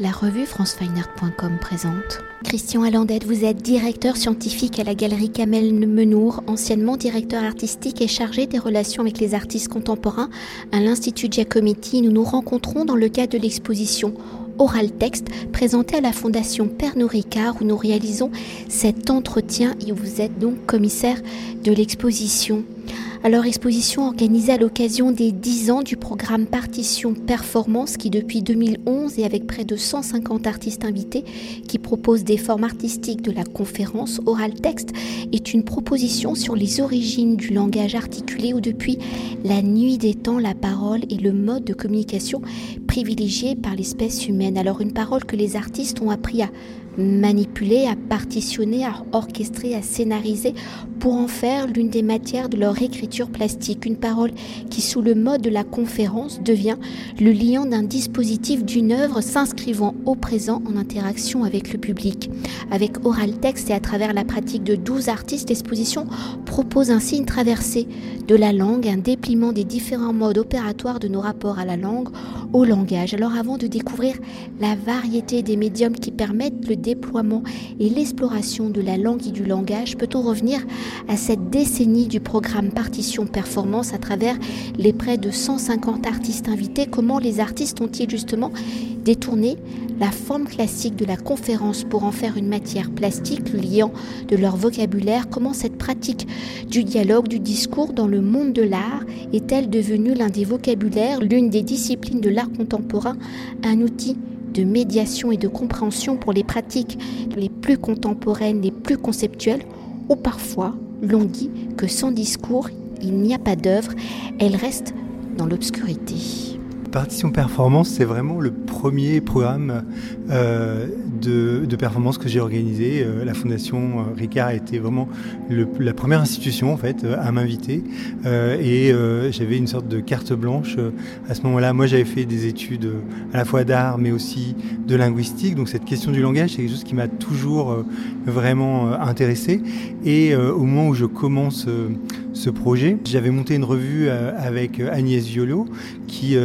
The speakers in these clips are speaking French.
La revue francefineart.com présente. Christian Allandette, vous êtes directeur scientifique à la galerie Kamel Menour, anciennement directeur artistique et chargé des relations avec les artistes contemporains à l'Institut Giacometti. Nous nous rencontrons dans le cadre de l'exposition Oral Texte présentée à la Fondation Pernod Ricard où nous réalisons cet entretien et où vous êtes donc commissaire de l'exposition. Alors exposition organisée à l'occasion des 10 ans du programme Partition Performance qui depuis 2011 et avec près de 150 artistes invités qui propose des formes artistiques de la conférence Oral Texte est une proposition sur les origines du langage articulé où depuis la nuit des temps la parole est le mode de communication privilégié par l'espèce humaine. Alors une parole que les artistes ont appris à manipuler, à partitionner, à orchestrer, à scénariser pour en faire l'une des matières de leur écriture plastique. Une parole qui, sous le mode de la conférence, devient le liant d'un dispositif d'une œuvre s'inscrivant au présent en interaction avec le public. Avec Oral Texte et à travers la pratique de 12 artistes, l'exposition propose ainsi une traversée de la langue, un dépliement des différents modes opératoires de nos rapports à la langue, au langage. Alors avant de découvrir la variété des médiums qui permettent le déploiement et l'exploration de la langue et du langage, peut-on revenir à cette décennie du programme Partition Performance à travers les près de 150 artistes invités? Comment les artistes ont-ils justement détourné la forme classique de la conférence pour en faire une matière plastique, liant de leur vocabulaire? Comment cette pratique du dialogue, du discours dans le monde de l'art est-elle devenue l'un des vocabulaires, l'une des disciplines de l'art contemporain, un outil de médiation et de compréhension pour les pratiques les plus contemporaines, les plus conceptuelles, ou parfois l'on dit que sans discours, il n'y a pas d'œuvre, elle reste dans l'obscurité. Partition Performance, c'est vraiment le premier programme euh, de, performance que j'ai organisé. Euh, la Fondation euh, Ricard a été vraiment la première institution en fait à m'inviter et j'avais une sorte de carte blanche à ce moment-là. Moi, j'avais fait des études à la fois d'art mais aussi de linguistique, donc cette question du langage, c'est quelque chose qui m'a toujours vraiment intéressé. Et au moment où je commence ce projet, j'avais monté une revue avec Agnès Violo qui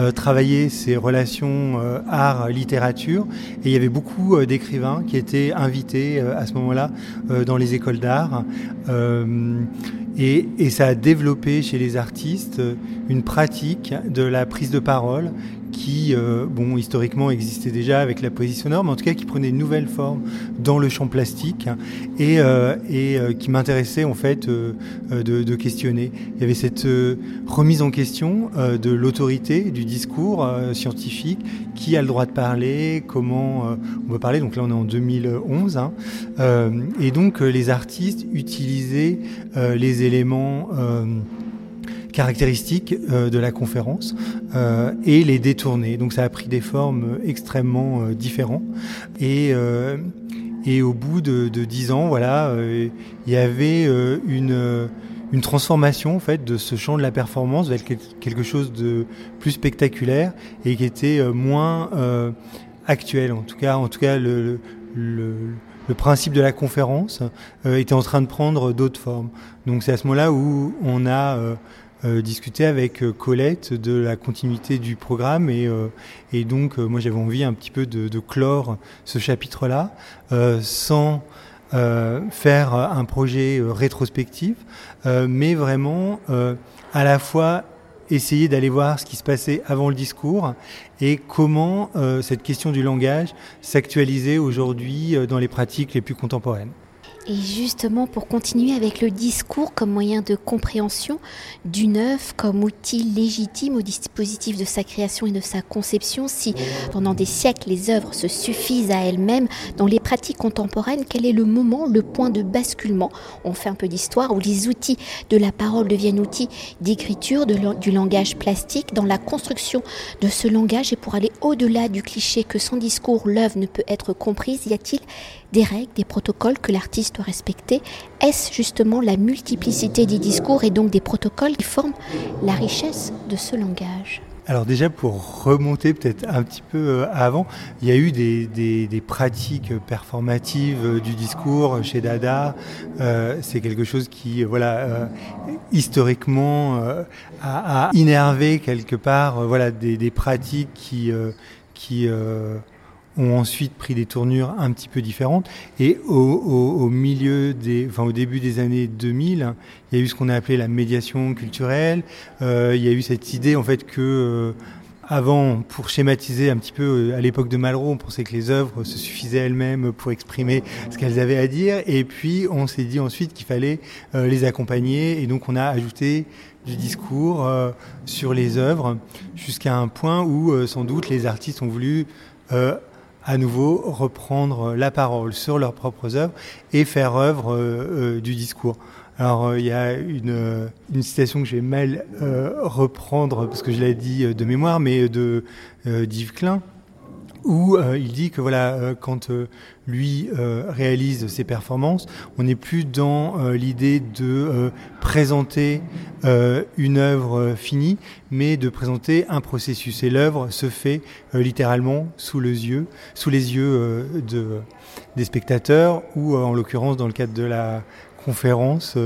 euh, travailler ces relations euh, art-littérature. Et il y avait beaucoup euh, d'écrivains qui étaient invités à ce moment-là dans les écoles d'art. Et, et, ça a développé chez les artistes une pratique de la prise de parole qui, euh, bon, historiquement existait déjà avec la poésie sonore, mais en tout cas qui prenait une nouvelle forme dans le champ plastique et, euh, et euh, qui m'intéressait en fait de, de, questionner. Il y avait cette remise en question de l'autorité du discours scientifique, qui a le droit de parler, comment on peut parler. Donc là, on est en 2011, hein, et donc les artistes utilisaient les éléments caractéristiques euh, de la conférence euh, et les détourner. Donc ça a pris des formes extrêmement euh, différentes. Et, et au bout de dix ans, voilà, il y avait une une transformation en fait de ce champ de la performance vers quelque chose de plus spectaculaire et qui était moins actuel. En tout cas, en tout cas le, le, le principe de la conférence était en train de prendre d'autres formes. Donc c'est à ce moment-là où on a euh, discuter avec euh, Colette de la continuité du programme et, euh, donc moi j'avais envie un petit peu de clore ce chapitre-là sans faire un projet rétrospectif, mais vraiment à la fois essayer d'aller voir ce qui se passait avant le discours et comment cette question du langage s'actualisait aujourd'hui dans les pratiques les plus contemporaines. Et justement, pour continuer avec le discours comme moyen de compréhension d'une œuvre, comme outil légitime au dispositif de sa création et de sa conception, si pendant des siècles les œuvres se suffisent à elles-mêmes, dans les pratiques contemporaines, quel est le moment, le point de basculement? On fait un peu d'histoire, où les outils de la parole deviennent outils d'écriture, du langage plastique, dans la construction de ce langage, et pour aller au-delà du cliché que sans discours l'œuvre ne peut être comprise, y a-t-il des règles, des protocoles que l'artiste doit respecter Est-ce justement la multiplicité des discours et donc des protocoles qui forment la richesse de ce langage? Alors déjà pour remonter peut-être un petit peu euh, avant, il y a eu des, pratiques performatives euh, du discours chez Dada. Euh, c'est quelque chose qui, voilà, historiquement a, a, innervé quelque part, voilà, des, pratiques qui, qui ont ensuite pris des tournures un petit peu différentes. Et au, milieu des, enfin au début des années 2000, il y a eu ce qu'on a appelé la médiation culturelle. Euh, il y a eu cette idée en fait que euh, avant, pour schématiser un petit peu, euh, à l'époque de Malraux, on pensait que les œuvres se suffisaient elles-mêmes pour exprimer ce qu'elles avaient à dire. Et puis, on s'est dit ensuite qu'il fallait les accompagner. Et donc, on a ajouté du discours sur les œuvres jusqu'à un point où, sans doute, les artistes ont voulu à nouveau reprendre la parole sur leurs propres œuvres et faire œuvre euh, euh, du discours. Alors euh, il y a une, une citation que je vais mal reprendre parce que je l'ai dit de mémoire, mais de d'Yves Klein, où euh, il dit que voilà, euh, quand euh, lui réalise ses performances, on n'est plus dans l'idée de présenter une œuvre finie, mais de présenter un processus. Et l'œuvre se fait littéralement sous les yeux, sous les yeux de, des spectateurs, ou en l'occurrence dans le cadre de la conférence,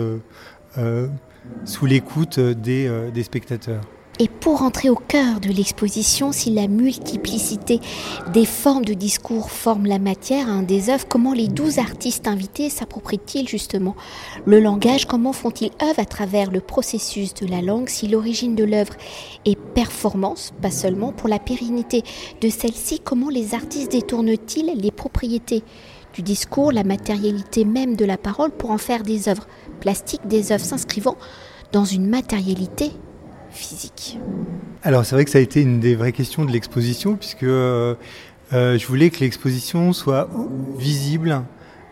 sous l'écoute des, des spectateurs. Pour entrer au cœur de l'exposition, si la multiplicité des formes de discours forme la matière hein, des œuvres, comment les douze artistes invités s'approprient-ils justement le langage Comment font-ils œuvre à travers le processus de la langue Si l'origine de l'œuvre est performance, pas seulement, pour la pérennité de celle-ci, comment les artistes détournent-ils les propriétés du discours, la matérialité même de la parole pour en faire des œuvres plastiques, des œuvres s'inscrivant dans une matérialité physique Alors c'est vrai que ça a été une des vraies questions de l'exposition, puisque euh, euh, je voulais que l'exposition soit visible,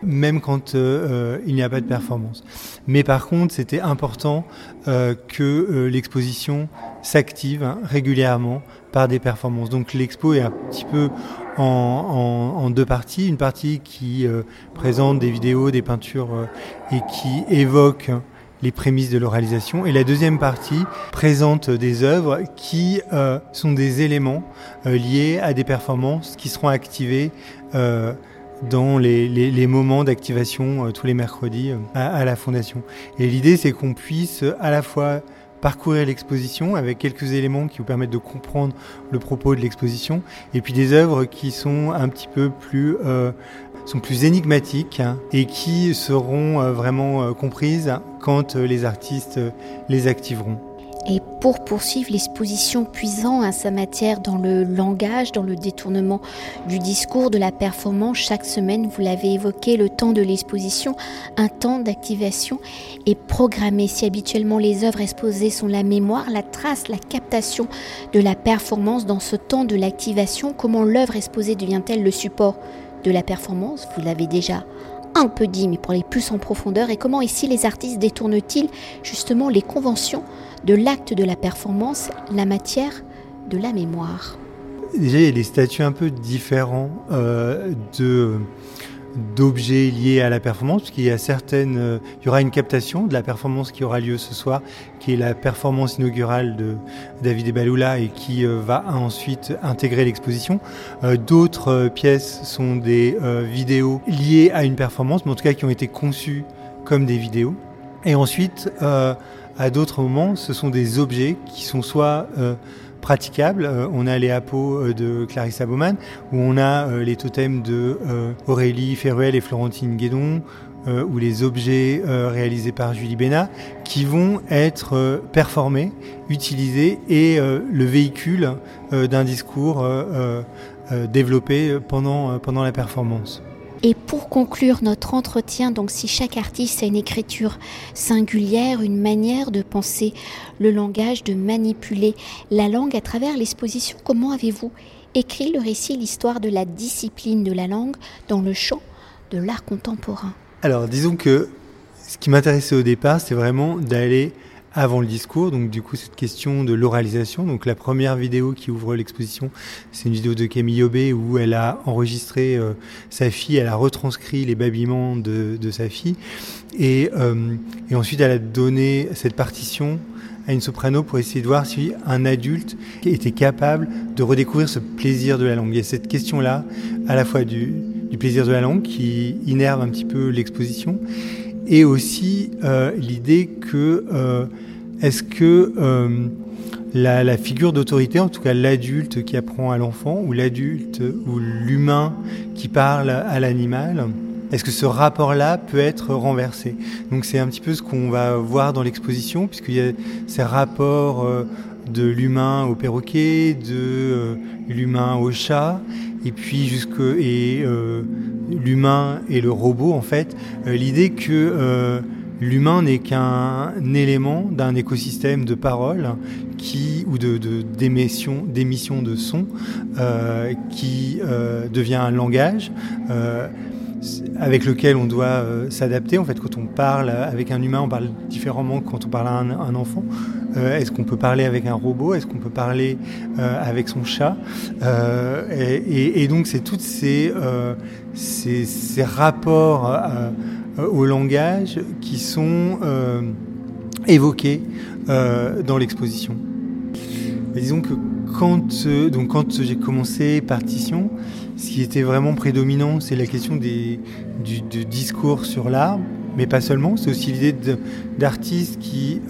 même quand euh, il n'y a pas de performance. Mais par contre, c'était important que l'exposition s'active régulièrement par des performances. Donc l'expo est un petit peu en, deux parties. Une partie qui présente des vidéos, des peintures et qui évoque les prémices de l'oralisation. Et la deuxième partie présente des œuvres qui euh, sont des éléments euh, liés à des performances qui seront activées euh, dans les, les, les moments d'activation tous les mercredis à, à, la Fondation. Et l'idée, c'est qu'on puisse à la fois parcourir l'exposition avec quelques éléments qui vous permettent de comprendre le propos de l'exposition, et puis des œuvres qui sont un petit peu plus euh, sont plus énigmatiques hein, et qui seront euh, vraiment euh, comprises quand euh, les artistes les activeront. Et pour poursuivre l'exposition puisant à sa matière dans le langage, dans le détournement du discours, de la performance, chaque semaine, vous l'avez évoqué, le temps de l'exposition, un temps d'activation est programmé. Si habituellement les œuvres exposées sont la mémoire, la trace, la captation de la performance dans ce temps de l'activation, comment l'œuvre exposée devient-elle le support? De la performance, vous l'avez déjà un peu dit, mais pour aller plus en profondeur, et comment ici les artistes détournent-ils justement les conventions de l'acte de la performance, la matière de la mémoire? Déjà, il y a des statuts un peu différents euh, de d'objets liés à la performance, puisqu'il y a certaines, euh, il y aura une captation de la performance qui aura lieu ce soir, qui est la performance inaugurale de David Ebaloula et qui euh, va ensuite intégrer l'exposition. Euh, d'autres pièces sont des vidéos liées à une performance, mais en tout cas qui ont été conçues comme des vidéos. Et ensuite, à d'autres moments, ce sont des objets qui sont soit praticables. Euh, on a les apos euh, de Clarissa Baumann, où on a euh, les totems de Aurélie Ferruel et Florentine Guédon, ou les objets réalisés par Julie Bénat, qui vont être performés, utilisés, et le véhicule d'un discours développé pendant, pendant la performance. Et pour conclure notre entretien, donc si chaque artiste a une écriture singulière, une manière de penser le langage, de manipuler la langue à travers l'exposition, comment avez-vous écrit le récit, l'histoire de la discipline de la langue dans le champ de l'art contemporain? Alors disons que ce qui m'intéressait au départ, c'est vraiment d'aller avant le discours. Donc du coup, cette question de l'oralisation. Donc la première vidéo qui ouvre l'exposition, c'est une vidéo de Camille Aubé où elle a enregistré euh, sa fille, elle a retranscrit les babillements de, de sa fille. Et, euh, et ensuite, elle a donné cette partition à une soprano pour essayer de voir si un adulte était capable de redécouvrir ce plaisir de la langue. Il y a cette question-là, à la fois du, du plaisir de la langue qui innerve un petit peu l'exposition, et aussi euh, l'idée que euh, est-ce que euh, la, figure d'autorité, en tout cas l'adulte qui apprend à l'enfant, ou l'adulte ou l'humain qui parle à l'animal, est-ce que ce rapport-là peut être renversé? Donc c'est un petit peu ce qu'on va voir dans l'exposition, puisqu'il y a ces rapports de l'humain au perroquet, de l'humain au chat, et puis jusque et l'humain et le robot en fait. L'idée que l'humain n'est qu'un élément d'un écosystème de paroles qui, ou de, d'émission, de son euh, qui euh, devient un langage euh, avec lequel on doit s'adapter. En fait, quand on parle avec un humain, on parle différemment que quand on parle à un, enfant. Est-ce qu'on peut parler avec un robot? Est-ce qu'on peut parler avec son chat? Et, et, donc, c'est toutes ces, ces rapports euh, au langage qui sont euh, évoqués euh, dans l'exposition. Disons que quand, j'ai commencé Partition, ce qui était vraiment prédominant, c'est la question du, discours sur l'art, mais pas seulement, c'est aussi l'idée d'artistes qui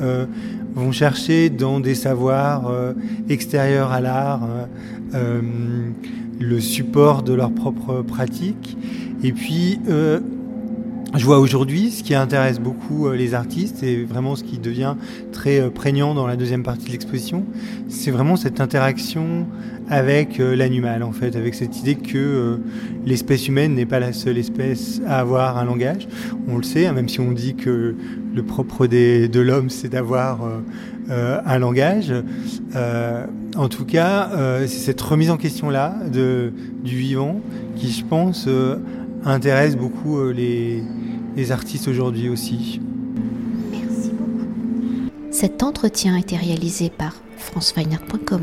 vont chercher dans des savoirs extérieurs à l'art le support de leur propre pratique. Et puis, je vois aujourd'hui ce qui intéresse beaucoup euh, les artistes et vraiment ce qui devient très euh, prégnant dans la deuxième partie de l'exposition, c'est vraiment cette interaction avec euh, l'animal en fait, avec cette idée que l'espèce humaine n'est pas la seule espèce à avoir un langage. On le sait, hein, même si on dit que le propre de l'homme c'est d'avoir un langage. en tout cas, c'est cette remise en question là du vivant qui, je pense, intéresse beaucoup les les artistes aujourd'hui aussi. Merci beaucoup. Cet entretien a été réalisé par franceweiner.com.